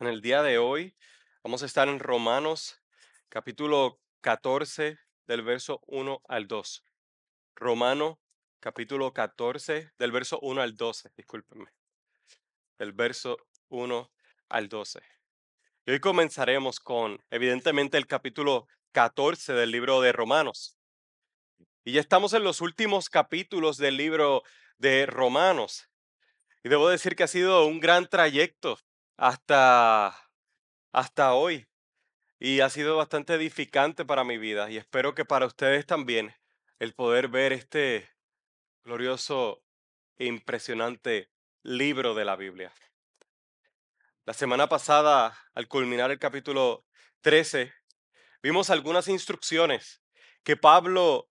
En el día de hoy vamos a estar en Romanos capítulo 14 del verso 1 al 2. Romano capítulo 14 del verso 1 al 12, discúlpenme. Del verso 1 al 12. Y hoy comenzaremos con, evidentemente, el capítulo 14 del libro de Romanos. Y ya estamos en los últimos capítulos del libro de Romanos. Y debo decir que ha sido un gran trayecto hasta, hasta hoy. Y ha sido bastante edificante para mi vida y espero que para ustedes también el poder ver este glorioso e impresionante libro de la Biblia. La semana pasada, al culminar el capítulo 13, vimos algunas instrucciones que Pablo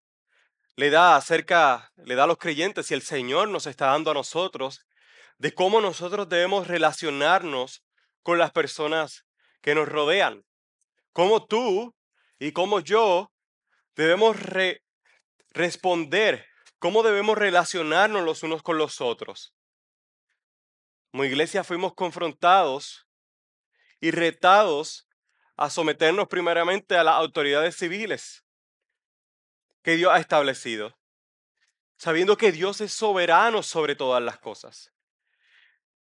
le da acerca, le da a los creyentes y el Señor nos está dando a nosotros de cómo nosotros debemos relacionarnos con las personas que nos rodean. Cómo tú y cómo yo debemos responder, cómo debemos relacionarnos los unos con los otros. Como iglesia fuimos confrontados y retados a someternos primeramente a las autoridades civiles que Dios ha establecido, sabiendo que Dios es soberano sobre todas las cosas.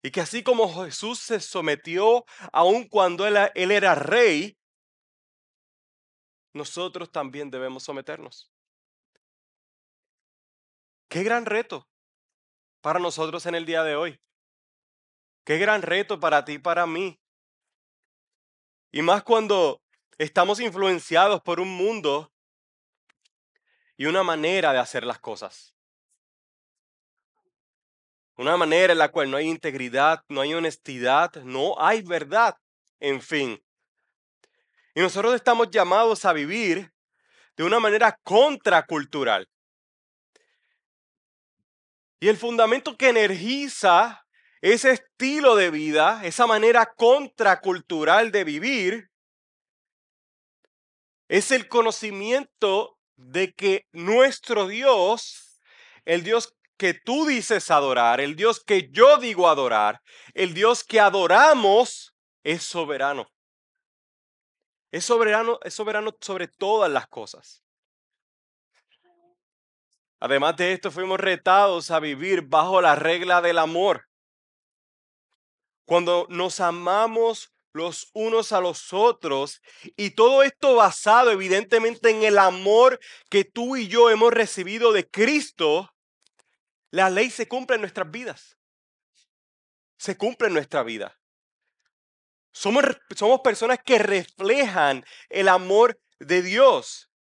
Y que así como Jesús se sometió aun cuando él, él era rey, nosotros también debemos someternos. Qué gran reto para nosotros en el día de hoy. Qué gran reto para ti y para mí. Y más cuando estamos influenciados por un mundo y una manera de hacer las cosas. Una manera en la cual no hay integridad, no hay honestidad, no hay verdad, en fin. Y nosotros estamos llamados a vivir de una manera contracultural. Y el fundamento que energiza ese estilo de vida, esa manera contracultural de vivir, es el conocimiento de que nuestro Dios, el Dios que tú dices adorar, el Dios que yo digo adorar, el Dios que adoramos, es soberano. Es soberano, es soberano sobre todas las cosas. Además de esto, fuimos retados a vivir bajo la regla del amor. Cuando nos amamos los unos a los otros y todo esto basado evidentemente en el amor que tú y yo hemos recibido de Cristo, la ley se cumple en nuestras vidas. Se cumple en nuestra vida. Somos, somos personas que reflejan el amor de Dios.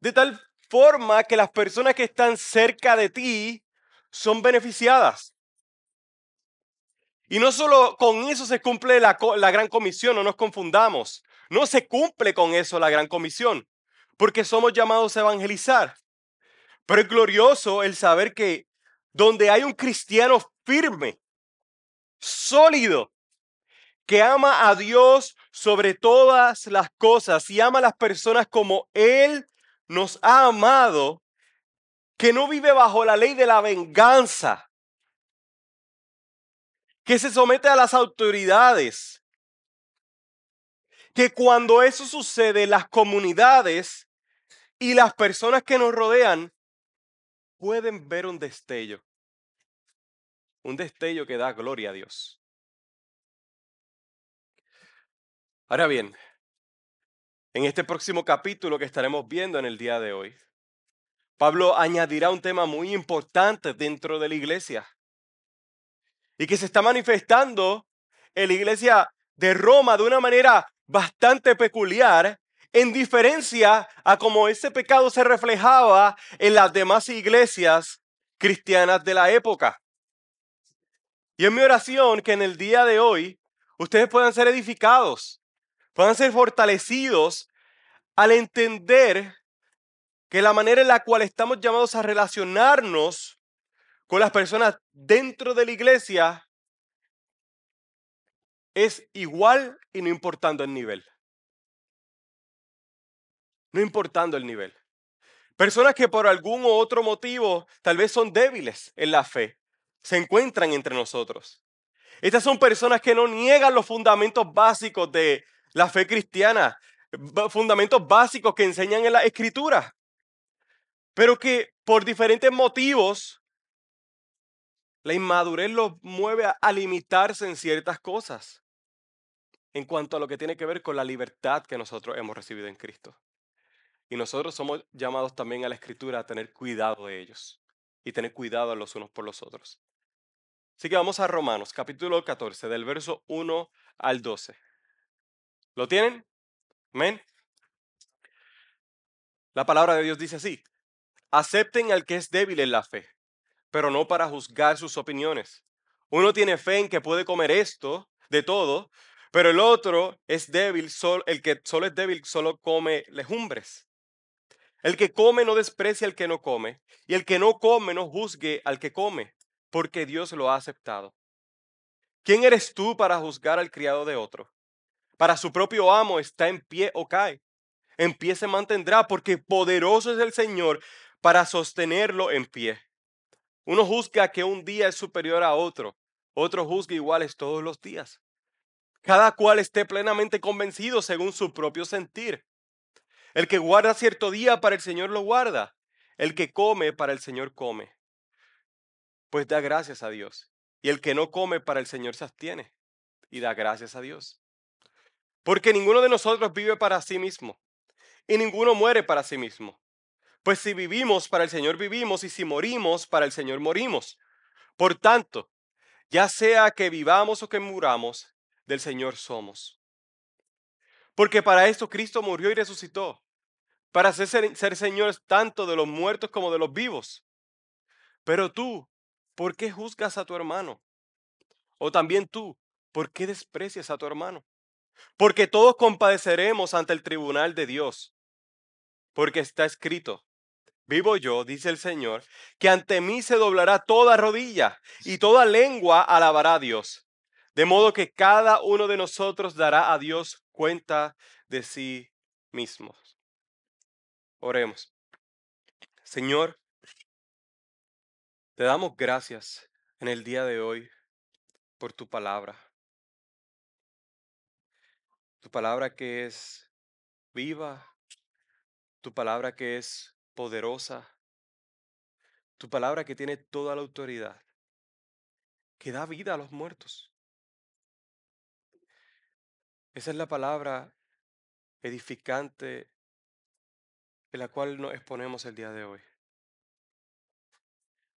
De tal forma que las personas que están cerca de ti son beneficiadas. Y no solo con eso se cumple la, la, gran comisión, no nos confundamos. No se cumple con eso la gran comisión, porque somos llamados a evangelizar. Pero es glorioso el saber que donde hay un cristiano firme, sólido, que ama a Dios sobre todas las cosas y ama a las personas como Él nos ha amado, que no vive bajo la ley de la venganza, que se somete a las autoridades, que cuando eso sucede, las comunidades y las personas que nos rodean pueden ver un destello. Un destello que da gloria a Dios. Ahora bien, en este próximo capítulo que estaremos viendo en el día de hoy, Pablo añadirá un tema muy importante dentro de la iglesia y que se está manifestando en la iglesia de Roma de una manera bastante peculiar en diferencia a cómo ese pecado se reflejaba en las demás iglesias cristianas de la época. Y es mi oración que en el día de hoy ustedes puedan ser edificados, puedan ser fortalecidos al entender que la manera en la cual estamos llamados a relacionarnos con las personas dentro de la iglesia es igual y no importando el nivel no importando el nivel. Personas que por algún u otro motivo tal vez son débiles en la fe, se encuentran entre nosotros. Estas son personas que no niegan los fundamentos básicos de la fe cristiana, fundamentos básicos que enseñan en la escritura, pero que por diferentes motivos la inmadurez los mueve a, limitarse en ciertas cosas en cuanto a lo que tiene que ver con la libertad que nosotros hemos recibido en Cristo. Y nosotros somos llamados también a la escritura a tener cuidado de ellos y tener cuidado los unos por los otros. Así que vamos a Romanos, capítulo 14, del verso 1 al 12. ¿Lo tienen? Amén. La palabra de Dios dice así, acepten al que es débil en la fe, pero no para juzgar sus opiniones. Uno tiene fe en que puede comer esto, de todo, pero el otro es débil, el que solo es débil solo come legumbres. El que come no desprecia al que no come, y el que no come no juzgue al que come, porque Dios lo ha aceptado. ¿Quién eres tú para juzgar al criado de otro? Para su propio amo está en pie o cae. En pie se mantendrá, porque poderoso es el Señor para sostenerlo en pie. Uno juzga que un día es superior a otro, otro juzga iguales todos los días. Cada cual esté plenamente convencido según su propio sentir. El que guarda cierto día para el Señor lo guarda. El que come para el Señor come. Pues da gracias a Dios. Y el que no come para el Señor se abstiene. Y da gracias a Dios. Porque ninguno de nosotros vive para sí mismo. Y ninguno muere para sí mismo. Pues si vivimos para el Señor vivimos y si morimos para el Señor morimos. Por tanto, ya sea que vivamos o que muramos, del Señor somos. Porque para esto Cristo murió y resucitó, para ser, ser Señor tanto de los muertos como de los vivos. Pero tú, ¿por qué juzgas a tu hermano? O también tú, ¿por qué desprecias a tu hermano? Porque todos compadeceremos ante el tribunal de Dios. Porque está escrito, vivo yo, dice el Señor, que ante mí se doblará toda rodilla y toda lengua alabará a Dios. De modo que cada uno de nosotros dará a Dios cuenta de sí mismos. Oremos. Señor, te damos gracias en el día de hoy por tu palabra. Tu palabra que es viva, tu palabra que es poderosa, tu palabra que tiene toda la autoridad, que da vida a los muertos. Esa es la palabra edificante en la cual nos exponemos el día de hoy.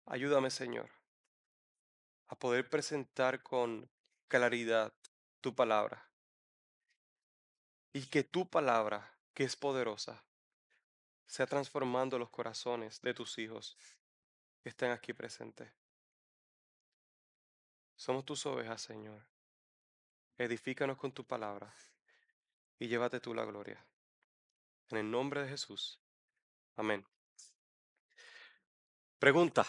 Ayúdame, Señor, a poder presentar con claridad tu palabra. Y que tu palabra, que es poderosa, sea transformando los corazones de tus hijos que estén aquí presentes. Somos tus ovejas, Señor edifícanos con tu palabra y llévate tú la gloria. En el nombre de Jesús. Amén. Pregunta.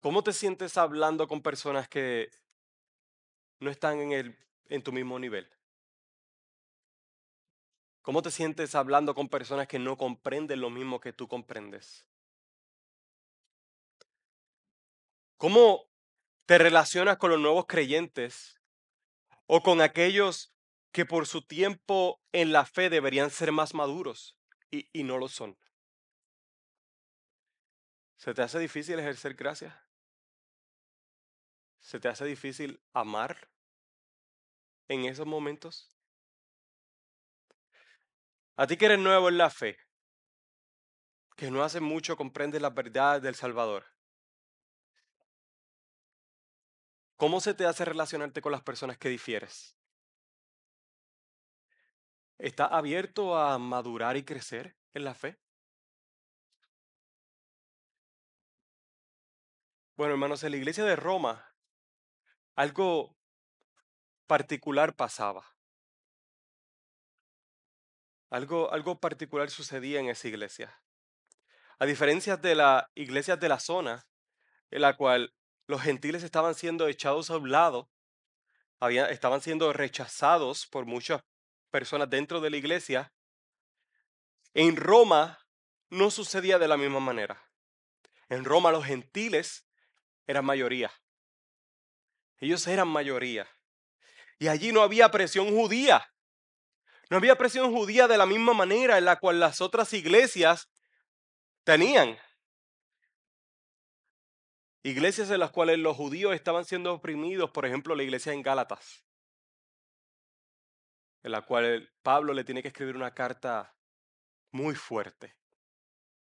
¿Cómo te sientes hablando con personas que no están en, el, en tu mismo nivel? ¿Cómo te sientes hablando con personas que no comprenden lo mismo que tú comprendes? ¿Cómo te relacionas con los nuevos creyentes o con aquellos que por su tiempo en la fe deberían ser más maduros y, no lo son. ¿Se te hace difícil ejercer gracia? ¿Se te hace difícil amar en esos momentos? A ti que eres nuevo en la fe, que no hace mucho comprendes la verdad del Salvador. ¿Cómo se te hace relacionarte con las personas que difieres? ¿Estás abierto a madurar y crecer en la fe? Bueno, hermanos, en la iglesia de Roma algo particular pasaba. Algo, algo particular sucedía en esa iglesia. A diferencia de las iglesias de la zona, en la cual los gentiles estaban siendo echados a un lado, estaban siendo rechazados por muchas personas dentro de la iglesia. En Roma no sucedía de la misma manera. En Roma los gentiles eran mayoría. Ellos eran mayoría. Y allí no había presión judía. No había presión judía de la misma manera en la cual las otras iglesias tenían. Iglesias en las cuales los judíos estaban siendo oprimidos, por ejemplo, la iglesia en Gálatas, en la cual Pablo le tiene que escribir una carta muy fuerte,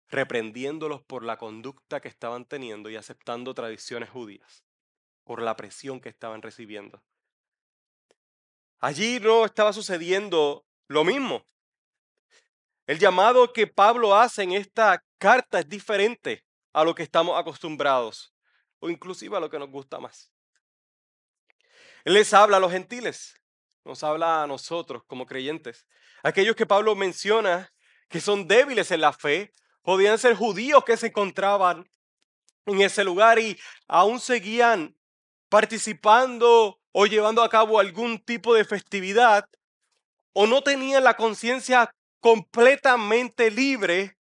reprendiéndolos por la conducta que estaban teniendo y aceptando tradiciones judías, por la presión que estaban recibiendo. Allí no estaba sucediendo lo mismo. El llamado que Pablo hace en esta carta es diferente a lo que estamos acostumbrados o inclusive a lo que nos gusta más. Él les habla a los gentiles, nos habla a nosotros como creyentes. Aquellos que Pablo menciona que son débiles en la fe, podían ser judíos que se encontraban en ese lugar y aún seguían participando o llevando a cabo algún tipo de festividad o no tenían la conciencia completamente libre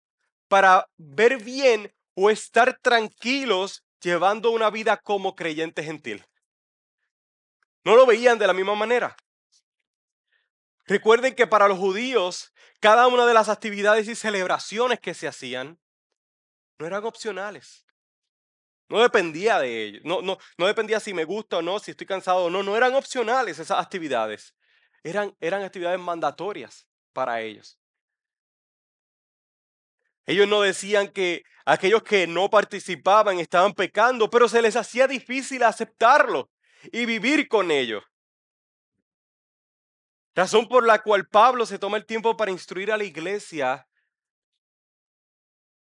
para ver bien o estar tranquilos llevando una vida como creyente gentil. No lo veían de la misma manera. Recuerden que para los judíos, cada una de las actividades y celebraciones que se hacían no eran opcionales. No dependía de ellos. No, no, no dependía si me gusta o no, si estoy cansado o no. No eran opcionales esas actividades. Eran, eran actividades mandatorias para ellos. Ellos no decían que aquellos que no participaban estaban pecando, pero se les hacía difícil aceptarlo y vivir con ellos. Razón por la cual Pablo se toma el tiempo para instruir a la iglesia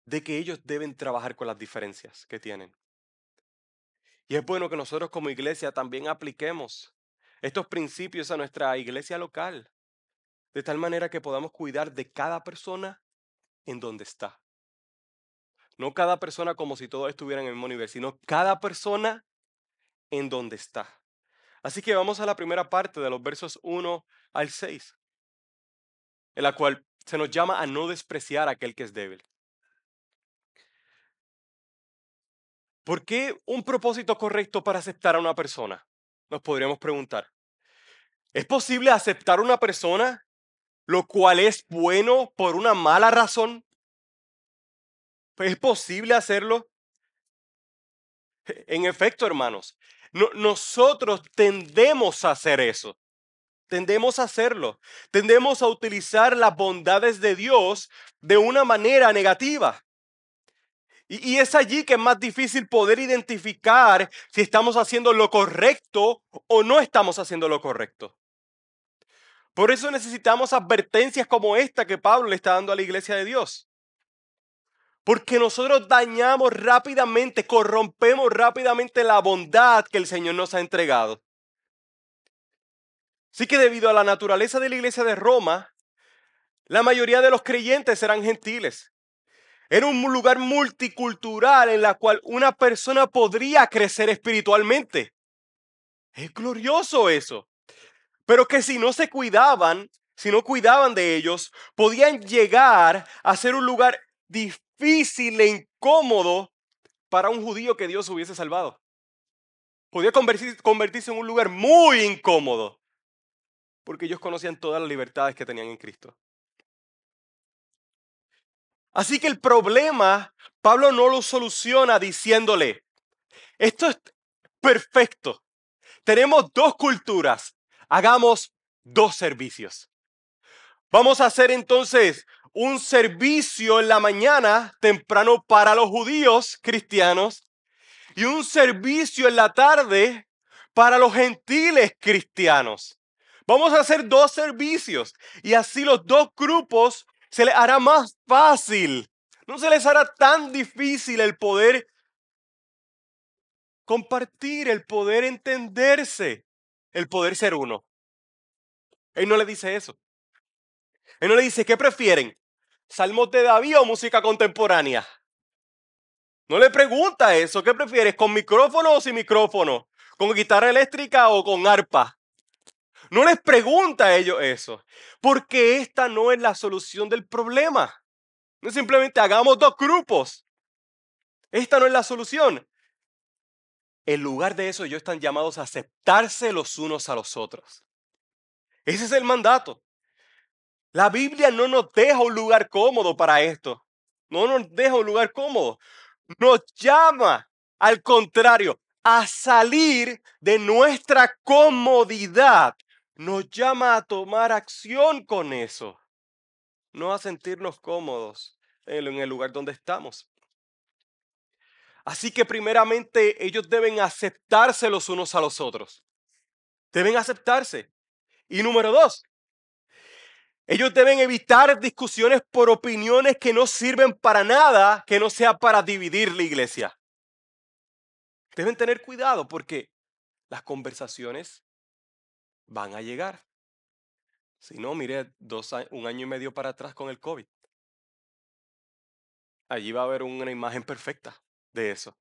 de que ellos deben trabajar con las diferencias que tienen. Y es bueno que nosotros como iglesia también apliquemos estos principios a nuestra iglesia local, de tal manera que podamos cuidar de cada persona en donde está. No cada persona como si todos estuvieran en el mismo nivel, sino cada persona en donde está. Así que vamos a la primera parte de los versos 1 al 6, en la cual se nos llama a no despreciar a aquel que es débil. ¿Por qué un propósito correcto para aceptar a una persona? Nos podríamos preguntar. ¿Es posible aceptar una persona lo cual es bueno por una mala razón? ¿Es posible hacerlo? En efecto, hermanos, nosotros tendemos a hacer eso. Tendemos a hacerlo. Tendemos a utilizar las bondades de Dios de una manera negativa. Y, es allí que es más difícil poder identificar si estamos haciendo lo correcto o no estamos haciendo lo correcto. Por eso necesitamos advertencias como esta que Pablo le está dando a la iglesia de Dios. Porque nosotros dañamos rápidamente, corrompemos rápidamente la bondad que el Señor nos ha entregado. Así que debido a la naturaleza de la iglesia de Roma, la mayoría de los creyentes eran gentiles. Era un lugar multicultural en la cual una persona podría crecer espiritualmente. Es glorioso eso pero que si no se cuidaban, si no cuidaban de ellos, podían llegar a ser un lugar difícil e incómodo para un judío que Dios hubiese salvado. Podía convertirse en un lugar muy incómodo, porque ellos conocían todas las libertades que tenían en Cristo. Así que el problema, Pablo no lo soluciona diciéndole, esto es perfecto. Tenemos dos culturas, hagamos dos servicios. Vamos a hacer entonces un servicio en la mañana temprano para los judíos cristianos y un servicio en la tarde para los gentiles cristianos. Vamos a hacer dos servicios y así los dos grupos se les hará más fácil. No se les hará tan difícil el poder compartir, el poder entenderse el poder ser uno. Él no le dice eso. Él no le dice, ¿qué prefieren? ¿Salmos de David o música contemporánea? No le pregunta eso. ¿Qué prefieres? ¿Con micrófono o sin micrófono? ¿Con guitarra eléctrica o con arpa? No les pregunta a ellos eso. Porque esta no es la solución del problema. No simplemente hagamos dos grupos. Esta no es la solución. En lugar de eso, ellos están llamados a aceptarse los unos a los otros. Ese es el mandato. La Biblia no nos deja un lugar cómodo para esto. No nos deja un lugar cómodo. Nos llama, al contrario, a salir de nuestra comodidad. Nos llama a tomar acción con eso. No a sentirnos cómodos en el lugar donde estamos. Así que primeramente ellos deben aceptarse los unos a los otros. Deben aceptarse. Y número dos, ellos deben evitar discusiones por opiniones que no sirven para nada, que no sea para dividir la iglesia. Deben tener cuidado porque las conversaciones van a llegar. Si no, mire, dos, un año y medio para atrás con el COVID. Allí va a haber una imagen perfecta de eso.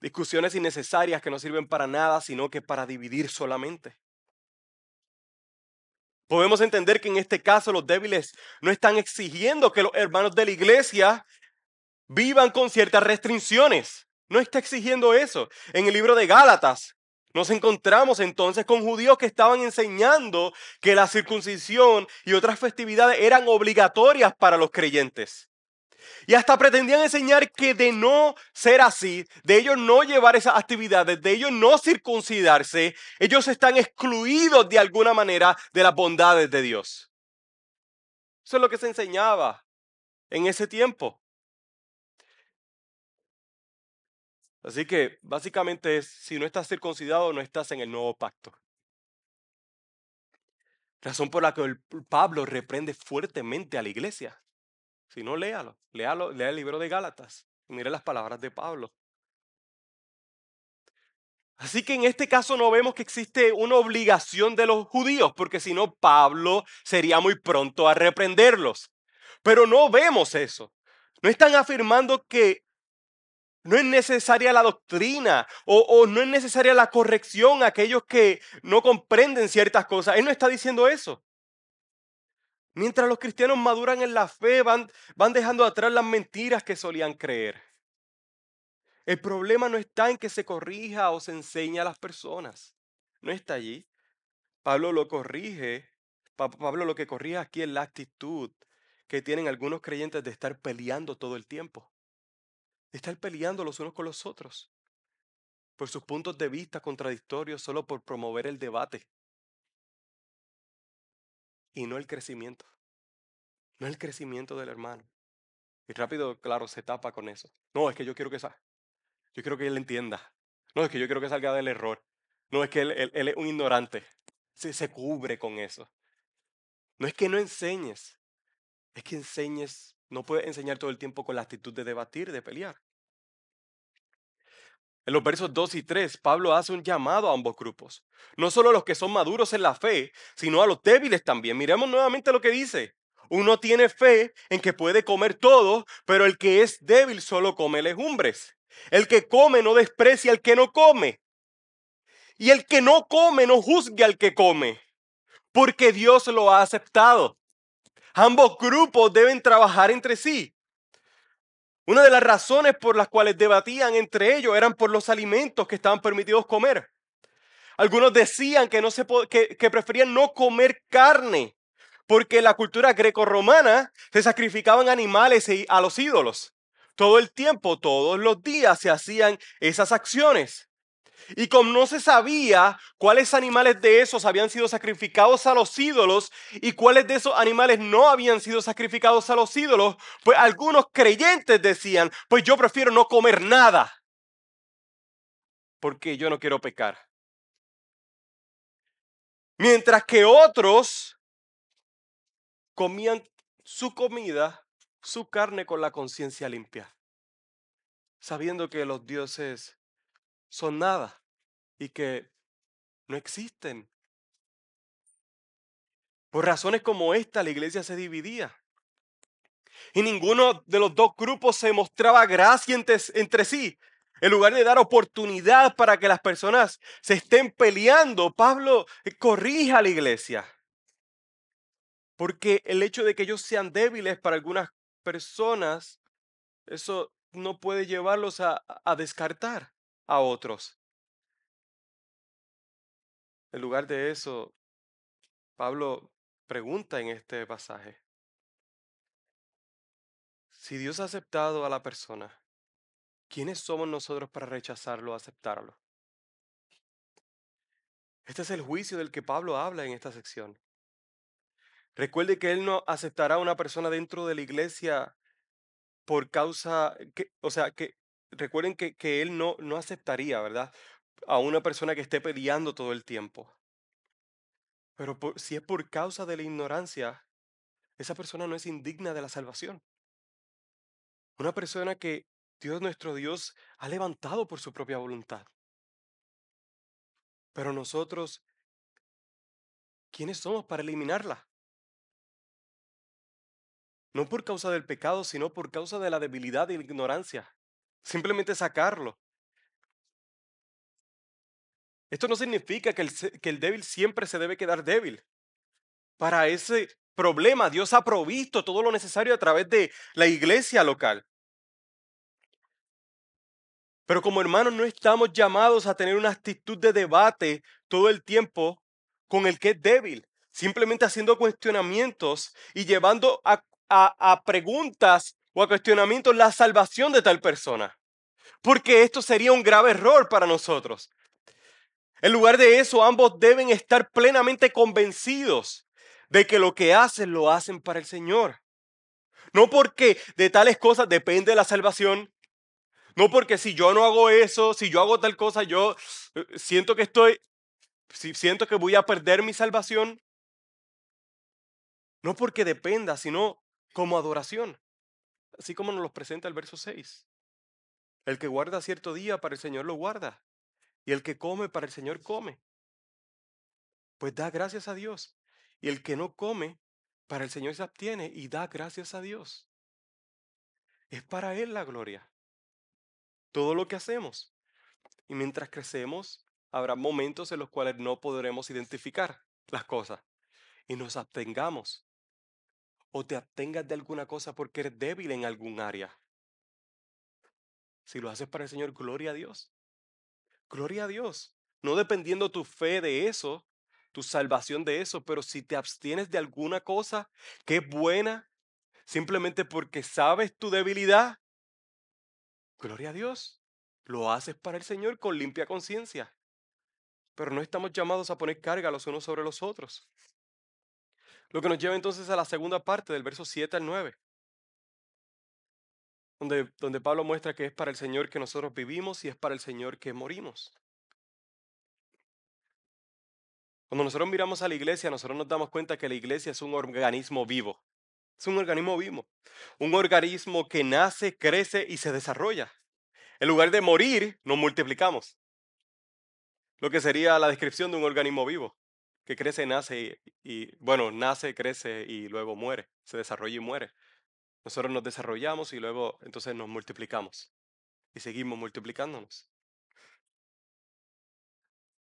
Discusiones innecesarias que no sirven para nada, sino que para dividir solamente. Podemos entender que en este caso los débiles no están exigiendo que los hermanos de la iglesia vivan con ciertas restricciones. No está exigiendo eso. En el libro de Gálatas nos encontramos entonces con judíos que estaban enseñando que la circuncisión y otras festividades eran obligatorias para los creyentes. Y hasta pretendían enseñar que de no ser así, de ellos no llevar esas actividades, de ellos no circuncidarse, ellos están excluidos de alguna manera de las bondades de Dios. Eso es lo que se enseñaba en ese tiempo. Así que básicamente es, si no estás circuncidado, no estás en el nuevo pacto. Razón por la que Pablo reprende fuertemente a la iglesia. Si no, léalo. Léalo, lea el libro de Gálatas. Mire las palabras de Pablo. Así que en este caso no vemos que existe una obligación de los judíos, porque si no, Pablo sería muy pronto a reprenderlos. Pero no vemos eso. No están afirmando que no es necesaria la doctrina o, o, no es necesaria la corrección a aquellos que no comprenden ciertas cosas. Él no está diciendo eso. Mientras los cristianos maduran en la fe, van, van dejando atrás las mentiras que solían creer. El problema no está en que se corrija o se enseñe a las personas. No está allí. Pablo lo corrige. Pablo lo que corrige aquí es la actitud que tienen algunos creyentes de estar peleando todo el tiempo. De estar peleando los unos con los otros. Por sus puntos de vista contradictorios solo por promover el debate y no el crecimiento. No el crecimiento del hermano. Y rápido, claro, se tapa con eso. No, es que yo quiero que salga. Yo quiero que él entienda. No, es que yo quiero que salga del error. No, es que él, es un ignorante. Se, se cubre con eso. No es que no enseñes. Es que enseñes. No puedes enseñar todo el tiempo con la actitud de debatir, de pelear. En los versos 2 y 3, Pablo hace un llamado a ambos grupos. No solo a los que son maduros en la fe, sino a los débiles también. Miremos nuevamente lo que dice. Uno tiene fe en que puede comer todo, pero el que es débil solo come legumbres. El que come no desprecia al que no come. Y el que no come no juzgue al que come, porque Dios lo ha aceptado. Ambos grupos deben trabajar entre sí. Una de las razones por las cuales debatían entre ellos eran por los alimentos que estaban permitidos comer. Algunos decían que, no se que, preferían no comer carne, porque en la cultura greco-romana se sacrificaban animales a los ídolos. Todo el tiempo, todos los días se hacían esas acciones. Y como no se sabía cuáles animales de esos habían sido sacrificados a los ídolos y cuáles de esos animales no habían sido sacrificados a los ídolos, pues algunos creyentes decían, pues yo prefiero no comer nada, porque yo no quiero pecar. Mientras que otros comían su comida, su carne con la conciencia limpia, sabiendo que los dioses son nada y que no existen. Por razones como esta, la iglesia se dividía. Y ninguno de los dos grupos se mostraba gracia entre, sí. En lugar de dar oportunidad para que las personas se estén peleando, Pablo corrija a la iglesia. Porque el hecho de que ellos sean débiles para algunas personas, eso no puede llevarlos a descartar a otros. En lugar de eso, Pablo pregunta en este pasaje, si Dios ha aceptado a la persona, ¿quiénes somos nosotros para rechazarlo o aceptarlo? Este es el juicio del que Pablo habla en esta sección. Recuerde que él no aceptará a una persona dentro de la iglesia por causa, que, o sea, que recuerden que, que él no, no aceptaría, ¿verdad? A una persona que esté peleando todo el tiempo. Pero si es por causa de la ignorancia, esa persona no es indigna de la salvación. Una persona que Dios nuestro Dios ha levantado por su propia voluntad. Pero nosotros, ¿quiénes somos para eliminarla? No por causa del pecado, sino por causa de la debilidad y la ignorancia. Simplemente sacarlo. Esto no significa que el, débil siempre se debe quedar débil. Para ese problema, Dios ha provisto todo lo necesario a través de la iglesia local. Pero como hermanos no estamos llamados a tener una actitud de debate todo el tiempo con el que es débil, simplemente haciendo cuestionamientos y llevando a, preguntas o a cuestionamientos la salvación de tal persona. Porque esto sería un grave error para nosotros. En lugar de eso, ambos deben estar plenamente convencidos de que lo que hacen lo hacen para el Señor. No porque de tales cosas depende la salvación, no porque si yo no hago eso, si yo hago tal cosa, yo eh, siento que estoy, si siento que voy a perder mi salvación. No porque dependa, sino como adoración. Así como nos lo presenta el verso 6. El que guarda cierto día para el Señor lo guarda. Y el que come para el Señor come. Pues da gracias a Dios. Y el que no come, para el Señor se abstiene y da gracias a Dios. Es para Él la gloria todo lo que hacemos. Y mientras crecemos, habrá momentos en los cuales no podremos identificar las cosas y nos abstengamos. O te abstengas de alguna cosa porque eres débil en algún área. Si lo haces para el Señor, gloria a Dios. Gloria a Dios. No dependiendo tu fe de eso, tu salvación de eso, pero si te abstienes de alguna cosa que es buena, simplemente porque sabes tu debilidad, Gloria a Dios. Lo haces para el Señor con limpia conciencia. Pero no estamos llamados a poner carga los unos sobre los otros. Lo que nos lleva entonces a la segunda parte del verso 7 al 9. Donde, donde Pablo muestra que es para el Señor que nosotros vivimos y es para el Señor que morimos. Cuando nosotros miramos a la iglesia, nosotros nos damos cuenta que la iglesia es un organismo vivo. Es un organismo vivo. Un organismo que nace, crece y se desarrolla. En lugar de morir, nos multiplicamos. Lo que sería la descripción de un organismo vivo, que crece, nace y, bueno, nace, crece y luego muere, se desarrolla y muere. Nosotros nos desarrollamos y luego entonces nos multiplicamos y seguimos multiplicándonos.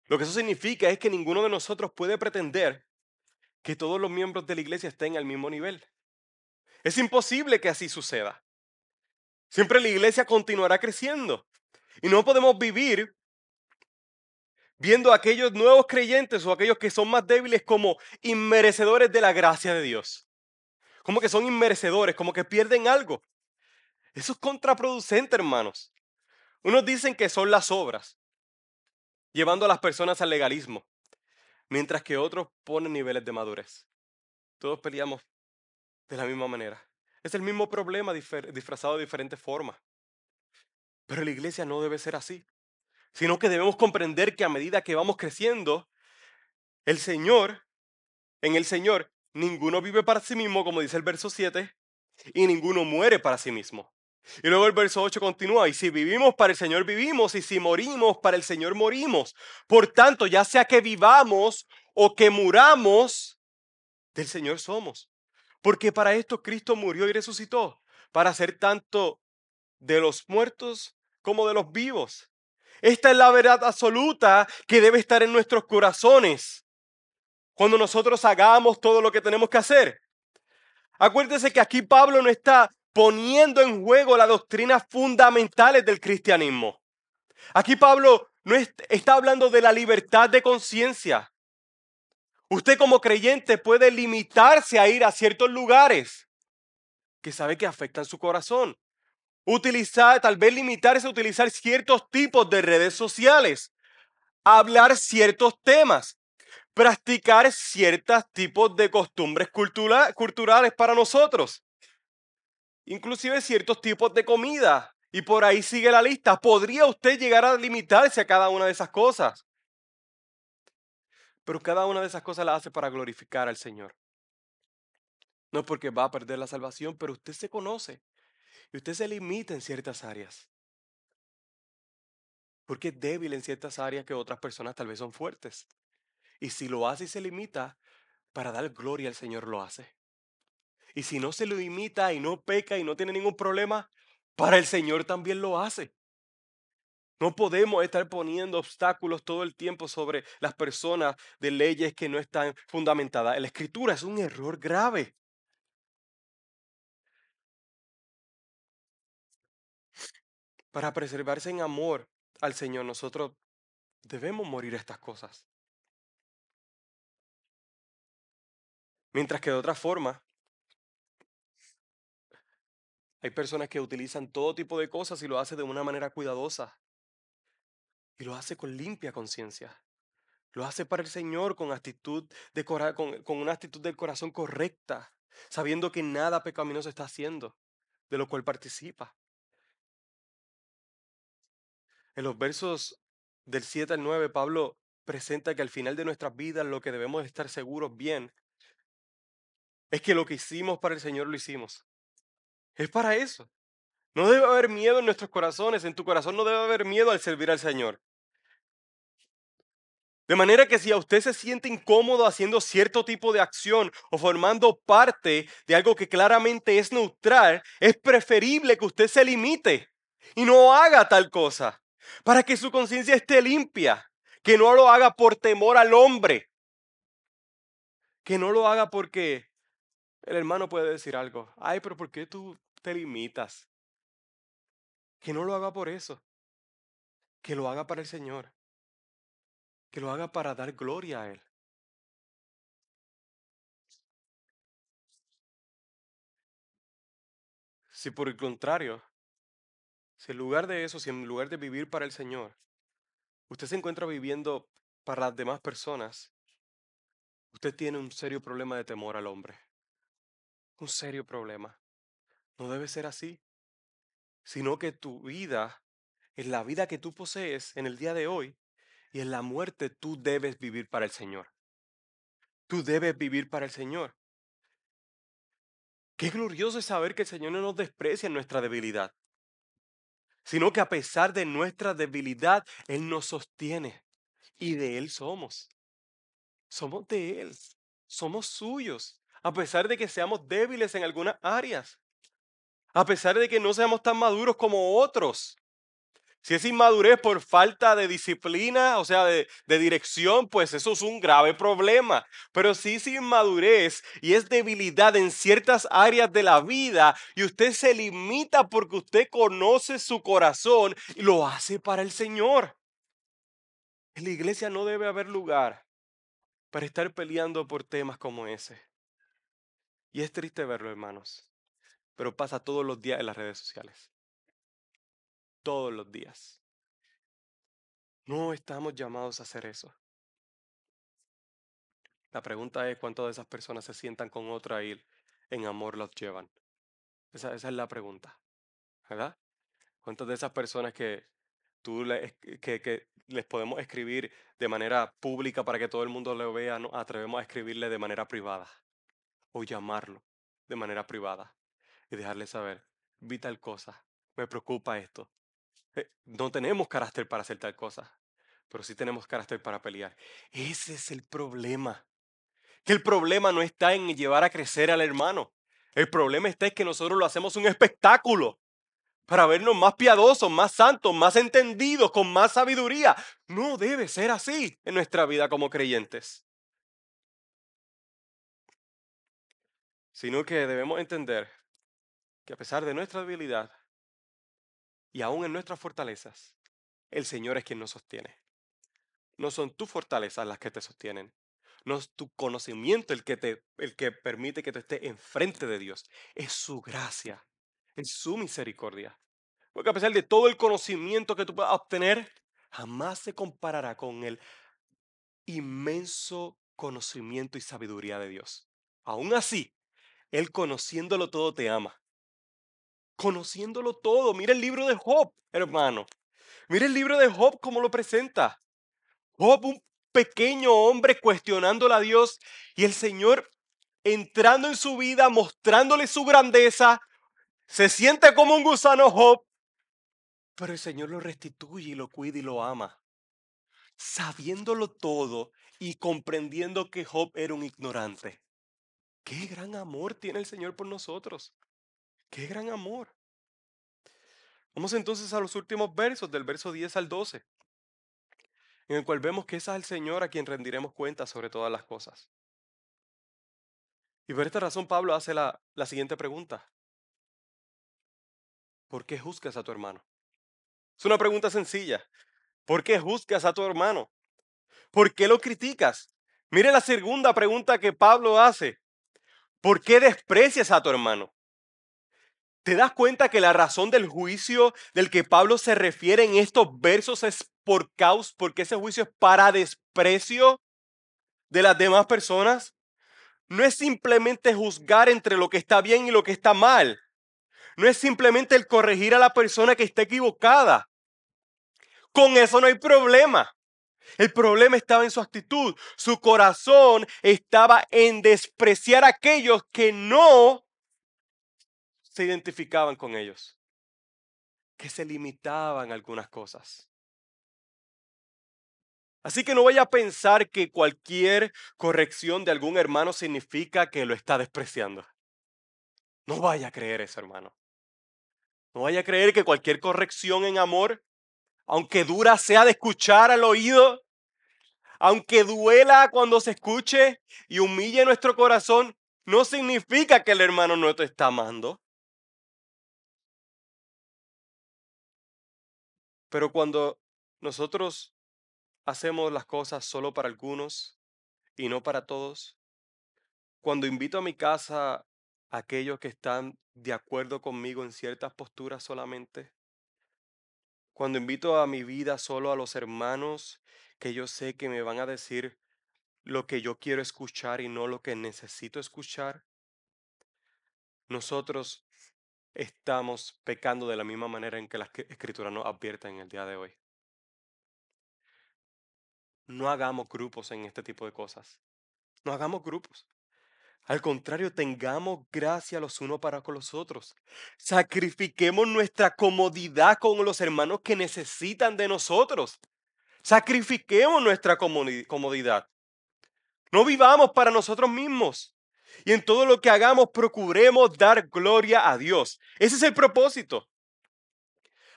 Lo que eso significa es que ninguno de nosotros puede pretender que todos los miembros de la iglesia estén al mismo nivel. Es imposible que así suceda. Siempre la iglesia continuará creciendo. Y no podemos vivir viendo a aquellos nuevos creyentes o aquellos que son más débiles como inmerecedores de la gracia de Dios. Como que son inmerecedores, como que pierden algo. Eso es contraproducente, hermanos. Unos dicen que son las obras, llevando a las personas al legalismo, mientras que otros ponen niveles de madurez. Todos peleamos de la misma manera. Es el mismo problema disfrazado de diferentes formas. Pero la iglesia no debe ser así, sino que debemos comprender que a medida que vamos creciendo, el Señor, en el Señor, ninguno vive para sí mismo, como dice el verso 7, y ninguno muere para sí mismo. Y luego el verso 8 continúa, y si vivimos para el Señor vivimos, y si morimos para el Señor morimos. Por tanto, ya sea que vivamos o que muramos, del Señor somos. Porque para esto Cristo murió y resucitó, para ser tanto de los muertos como de los vivos. Esta es la verdad absoluta que debe estar en nuestros corazones cuando nosotros hagamos todo lo que tenemos que hacer. Acuérdese que aquí Pablo no está poniendo en juego las doctrinas fundamentales del cristianismo. Aquí Pablo no es- está hablando de la libertad de conciencia. Usted como creyente puede limitarse a ir a ciertos lugares que sabe que afectan su corazón. Utilizar, tal vez limitarse a utilizar ciertos tipos de redes sociales. Hablar ciertos temas. Practicar ciertos tipos de costumbres cultura- culturales para nosotros. Inclusive ciertos tipos de comida. Y por ahí sigue la lista. ¿Podría usted llegar a limitarse a cada una de esas cosas? Pero cada una de esas cosas la hace para glorificar al Señor. No porque va a perder la salvación, pero usted se conoce y usted se limita en ciertas áreas. Porque es débil en ciertas áreas que otras personas tal vez son fuertes. Y si lo hace y se limita, para dar gloria al Señor lo hace. Y si no se lo imita y no peca y no tiene ningún problema, para el Señor también lo hace. No podemos estar poniendo obstáculos todo el tiempo sobre las personas de leyes que no están fundamentadas. La escritura es un error grave. Para preservarse en amor al Señor, nosotros debemos morir estas cosas. Mientras que de otra forma, hay personas que utilizan todo tipo de cosas y lo hacen de una manera cuidadosa. Y lo hace con limpia conciencia. Lo hace para el Señor con actitud de cora- con, con una actitud del corazón correcta, sabiendo que nada pecaminoso está haciendo, de lo cual participa. En los versos del 7 al 9, Pablo presenta que al final de nuestras vidas lo que debemos estar seguros bien es que lo que hicimos para el Señor lo hicimos. Es para eso. No debe haber miedo en nuestros corazones, en tu corazón no debe haber miedo al servir al Señor. De manera que si a usted se siente incómodo haciendo cierto tipo de acción o formando parte de algo que claramente es neutral, es preferible que usted se limite y no haga tal cosa para que su conciencia esté limpia, que no lo haga por temor al hombre, que no lo haga porque el hermano puede decir algo, ay, pero ¿por qué tú te limitas? Que no lo haga por eso, que lo haga para el Señor, que lo haga para dar gloria a Él. Si por el contrario, si en lugar de eso, si en lugar de vivir para el Señor, usted se encuentra viviendo para las demás personas, usted tiene un serio problema de temor al hombre. Un serio problema. No debe ser así, sino que tu vida, en la vida que tú posees en el día de hoy y en la muerte, tú debes vivir para el Señor. Tú debes vivir para el Señor. Qué glorioso es saber que el Señor no nos desprecia en nuestra debilidad, sino que a pesar de nuestra debilidad, Él nos sostiene y de Él somos. Somos de Él, somos suyos, a pesar de que seamos débiles en algunas áreas, a pesar de que no seamos tan maduros como otros. Si es inmadurez por falta de disciplina, o sea, de, dirección, pues eso es un grave problema. Pero si es inmadurez y es debilidad en ciertas áreas de la vida y usted se limita porque usted conoce su corazón y lo hace para el Señor. En la iglesia no debe haber lugar para estar peleando por temas como ese. Y es triste verlo, hermanos, pero pasa todos los días en las redes sociales todos los días. No estamos llamados a hacer eso. La pregunta es cuántas de esas personas se sientan con otra y en amor los llevan. Esa, es la pregunta, ¿verdad? ¿Cuántas de esas personas que tú le, que les podemos escribir de manera pública para que todo el mundo lo vea, nos atrevemos a escribirle de manera privada o llamarlo de manera privada y dejarle saber, vi tal cosa, me preocupa esto, eh, no tenemos carácter para hacer tal cosa, pero sí tenemos carácter para pelear. Ese es el problema. Que el problema no está en llevar a crecer al hermano. El problema está en que nosotros lo hacemos un espectáculo para vernos más piadosos, más santos, más entendidos, con más sabiduría. No debe ser así en nuestra vida como creyentes. Sino que debemos entender que a pesar de nuestra debilidad y aún en nuestras fortalezas, el Señor es quien nos sostiene. No son tus fortalezas las que te sostienen. No es tu conocimiento el que, te, el que permite que tú estés enfrente de Dios. Es su gracia, es su misericordia. Porque a pesar de todo el conocimiento que tú puedas obtener, jamás se comparará con el inmenso conocimiento y sabiduría de Dios. Aún así, Él conociéndolo todo te ama. Conociéndolo todo. Mira el libro de Job, hermano. Mira el libro de Job como lo presenta. Job, un pequeño hombre cuestionándole a Dios y el Señor entrando en su vida, mostrándole su grandeza. Se siente como un gusano Job, pero el Señor lo restituye y lo cuida y lo ama. Sabiéndolo todo y comprendiendo que Job era un ignorante. Qué gran amor tiene el Señor por nosotros. Qué gran amor. Vamos entonces a los últimos versos, del verso 10 al 12, en el cual vemos que es el Señor a quien rendiremos cuenta sobre todas las cosas. Y por esta razón Pablo hace la, la siguiente pregunta. ¿Por qué juzgas a tu hermano? Es una pregunta sencilla. ¿Por qué juzgas a tu hermano? ¿Por qué lo criticas? Mire la segunda pregunta que Pablo hace. ¿Por qué desprecias a tu hermano? ¿Te das cuenta que la razón del juicio del que Pablo se refiere en estos versos es por causa, porque ese juicio es para desprecio de las demás personas? No es simplemente juzgar entre lo que está bien y lo que está mal. No es simplemente el corregir a la persona que está equivocada. Con eso no hay problema. El problema estaba en su actitud. Su corazón estaba en despreciar a aquellos que no se identificaban con ellos, que se limitaban algunas cosas. Así que no vaya a pensar que cualquier corrección de algún hermano significa que lo está despreciando. No vaya a creer eso, hermano. No vaya a creer que cualquier corrección en amor, aunque dura sea de escuchar al oído, aunque duela cuando se escuche y humille nuestro corazón, no significa que el hermano no te está amando. Pero cuando nosotros hacemos las cosas solo para algunos y no para todos, cuando invito a mi casa a aquellos que están de acuerdo conmigo en ciertas posturas solamente, cuando invito a mi vida solo a los hermanos que yo sé que me van a decir lo que yo quiero escuchar y no lo que necesito escuchar, nosotros estamos pecando de la misma manera en que la escritura nos advierte en el día de hoy. No hagamos grupos en este tipo de cosas. No hagamos grupos. Al contrario, tengamos gracia los unos para con los otros. Sacrifiquemos nuestra comodidad con los hermanos que necesitan de nosotros. Sacrifiquemos nuestra comodidad. No vivamos para nosotros mismos. Y en todo lo que hagamos procuremos dar gloria a Dios. Ese es el propósito.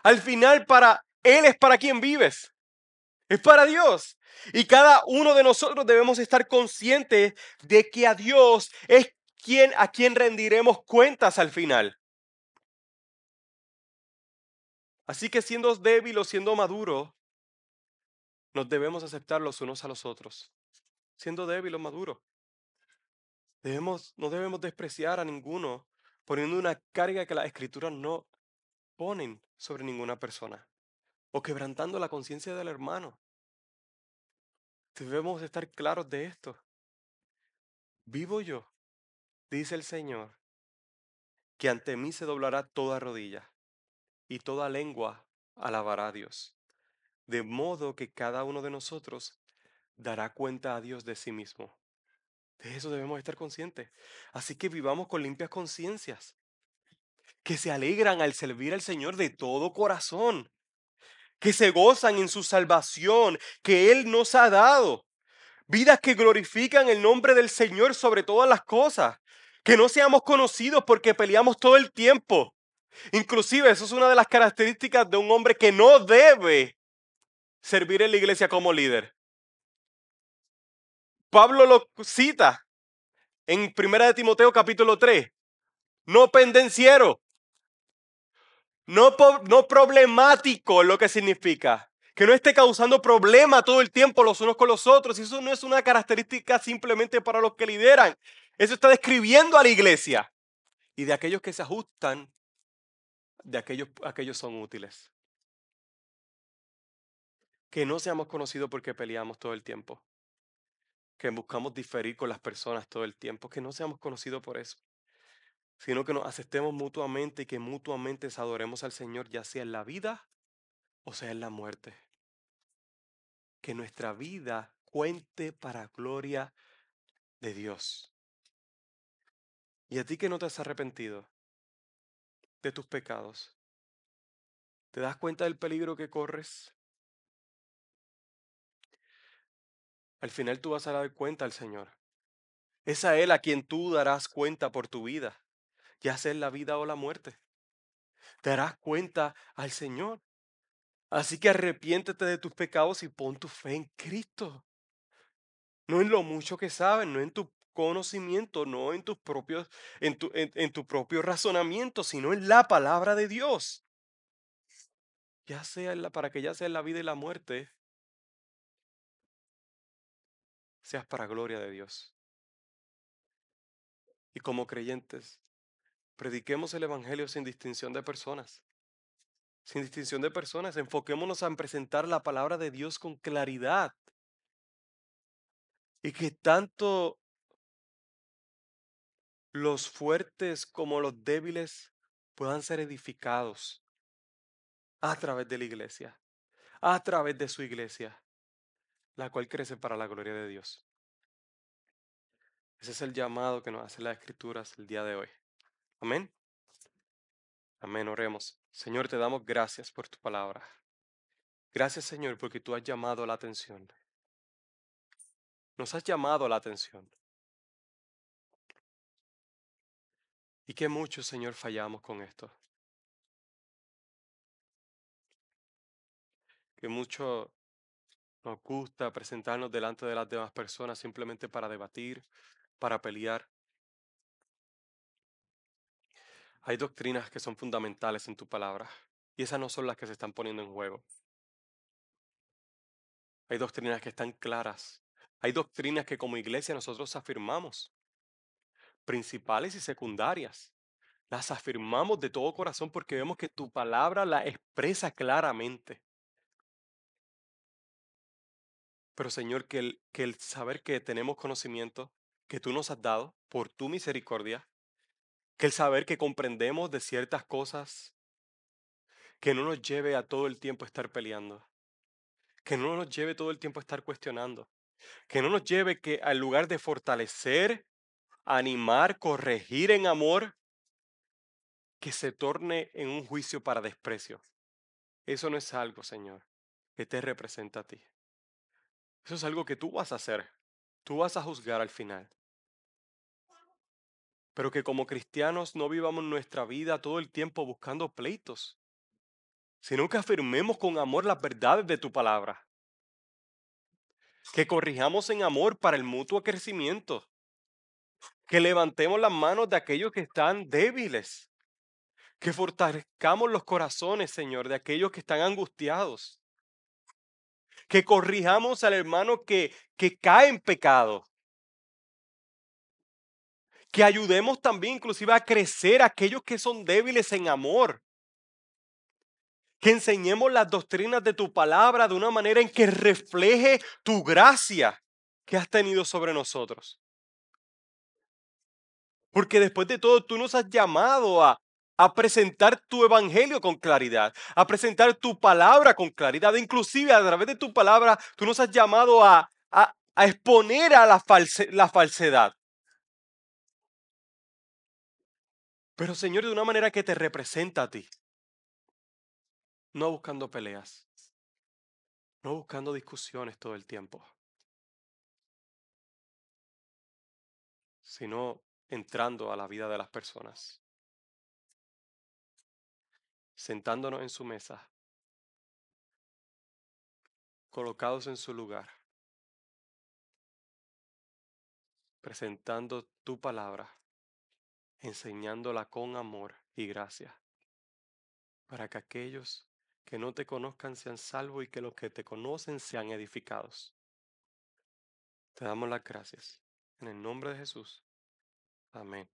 Al final, para Él es para quien vives. Es para Dios. Y cada uno de nosotros debemos estar conscientes de que a Dios es quien a quien rendiremos cuentas al final. Así que siendo débil o siendo maduro, nos debemos aceptar los unos a los otros. Siendo débil o maduro. Debemos, no debemos despreciar a ninguno poniendo una carga que las escrituras no ponen sobre ninguna persona o quebrantando la conciencia del hermano. Debemos estar claros de esto. Vivo yo, dice el Señor, que ante mí se doblará toda rodilla y toda lengua alabará a Dios. De modo que cada uno de nosotros dará cuenta a Dios de sí mismo. De eso debemos estar conscientes. Así que vivamos con limpias conciencias, que se alegran al servir al Señor de todo corazón, que se gozan en su salvación que Él nos ha dado. Vidas que glorifican el nombre del Señor sobre todas las cosas. Que no seamos conocidos porque peleamos todo el tiempo. Inclusive eso es una de las características de un hombre que no debe servir en la iglesia como líder. Pablo lo cita en 1 de Timoteo capítulo 3. No pendenciero. No, no problemático lo que significa. que no esté causando problemas todo el tiempo los unos con los otros. Eso no es una característica simplemente para los que lideran. Eso está describiendo a la iglesia. Y de aquellos que se ajustan, de aquellos, aquellos son útiles. Que no seamos conocidos porque peleamos todo el tiempo. Que buscamos diferir con las personas todo el tiempo. Que no seamos conocidos por eso. Sino que nos aceptemos mutuamente y que mutuamente adoremos al Señor, ya sea en la vida o sea en la muerte. Que nuestra vida cuente para gloria de Dios. Y a ti que no te has arrepentido de tus pecados, ¿te das cuenta del peligro que corres? Al final tú vas a dar cuenta al Señor. Es a Él a quien tú darás cuenta por tu vida, ya sea en la vida o la muerte. Te darás cuenta al Señor. Así que arrepiéntete de tus pecados y pon tu fe en Cristo. No en lo mucho que sabes, no en tu conocimiento, no en tus propios, en tu, en, tu propio razonamiento, sino en la palabra de Dios. Ya sea la, para que ya sea en la vida y la muerte, seas para gloria de Dios. Y como creyentes, prediquemos el Evangelio sin distinción de personas sin distinción de personas. Enfoquémonos en presentar la palabra de Dios con claridad. Y que tanto los fuertes como los débiles puedan ser edificados a través de la iglesia, a través de su iglesia, la cual crece para la gloria de Dios. Ese es el llamado que nos hace las escrituras el día de hoy. Amén. Amén, oremos. Señor, te damos gracias por tu palabra. Gracias, Señor, porque tú has llamado la atención. Nos has llamado la atención. Y que mucho, Señor, fallamos con esto. Que mucho nos gusta presentarnos delante de las demás personas simplemente para debatir, para pelear. Hay doctrinas que son fundamentales en tu palabra y esas no son las que se están poniendo en juego. Hay doctrinas que están claras. Hay doctrinas que como iglesia nosotros afirmamos, principales y secundarias. Las afirmamos de todo corazón porque vemos que tu palabra la expresa claramente. Pero Señor, que el, que el saber que tenemos conocimiento que tú nos has dado por tu misericordia, que el saber que comprendemos de ciertas cosas, que no nos lleve a todo el tiempo a estar peleando, que no nos lleve todo el tiempo a estar cuestionando, que no nos lleve que al lugar de fortalecer, animar, corregir en amor, que se torne en un juicio para desprecio. Eso no es algo, Señor, que te representa a ti. Eso es algo que tú vas a hacer. Tú vas a juzgar al final pero que como cristianos no vivamos nuestra vida todo el tiempo buscando pleitos, sino que afirmemos con amor las verdades de tu palabra, que corrijamos en amor para el mutuo crecimiento, que levantemos las manos de aquellos que están débiles, que fortalezcamos los corazones, Señor, de aquellos que están angustiados, que corrijamos al hermano que, que cae en pecado, que ayudemos también inclusive a crecer a aquellos que son débiles en amor. Que enseñemos las doctrinas de tu palabra de una manera en que refleje tu gracia que has tenido sobre nosotros. Porque después de todo tú nos has llamado a, presentar tu evangelio con claridad, a presentar tu palabra con claridad. Inclusive a través de tu palabra tú nos has llamado a, a, exponer a la falsedad. Pero Señor, de una manera que te representa a ti. No buscando peleas. No buscando discusiones todo el tiempo. Sino entrando a la vida de las personas. Sentándonos en su mesa. Colocados en su lugar. Presentando tu palabra enseñándola con amor y gracia, para que aquellos que no te conozcan sean salvos y que los que te conocen sean edificados. Te damos las gracias. En el nombre de Jesús. Amén.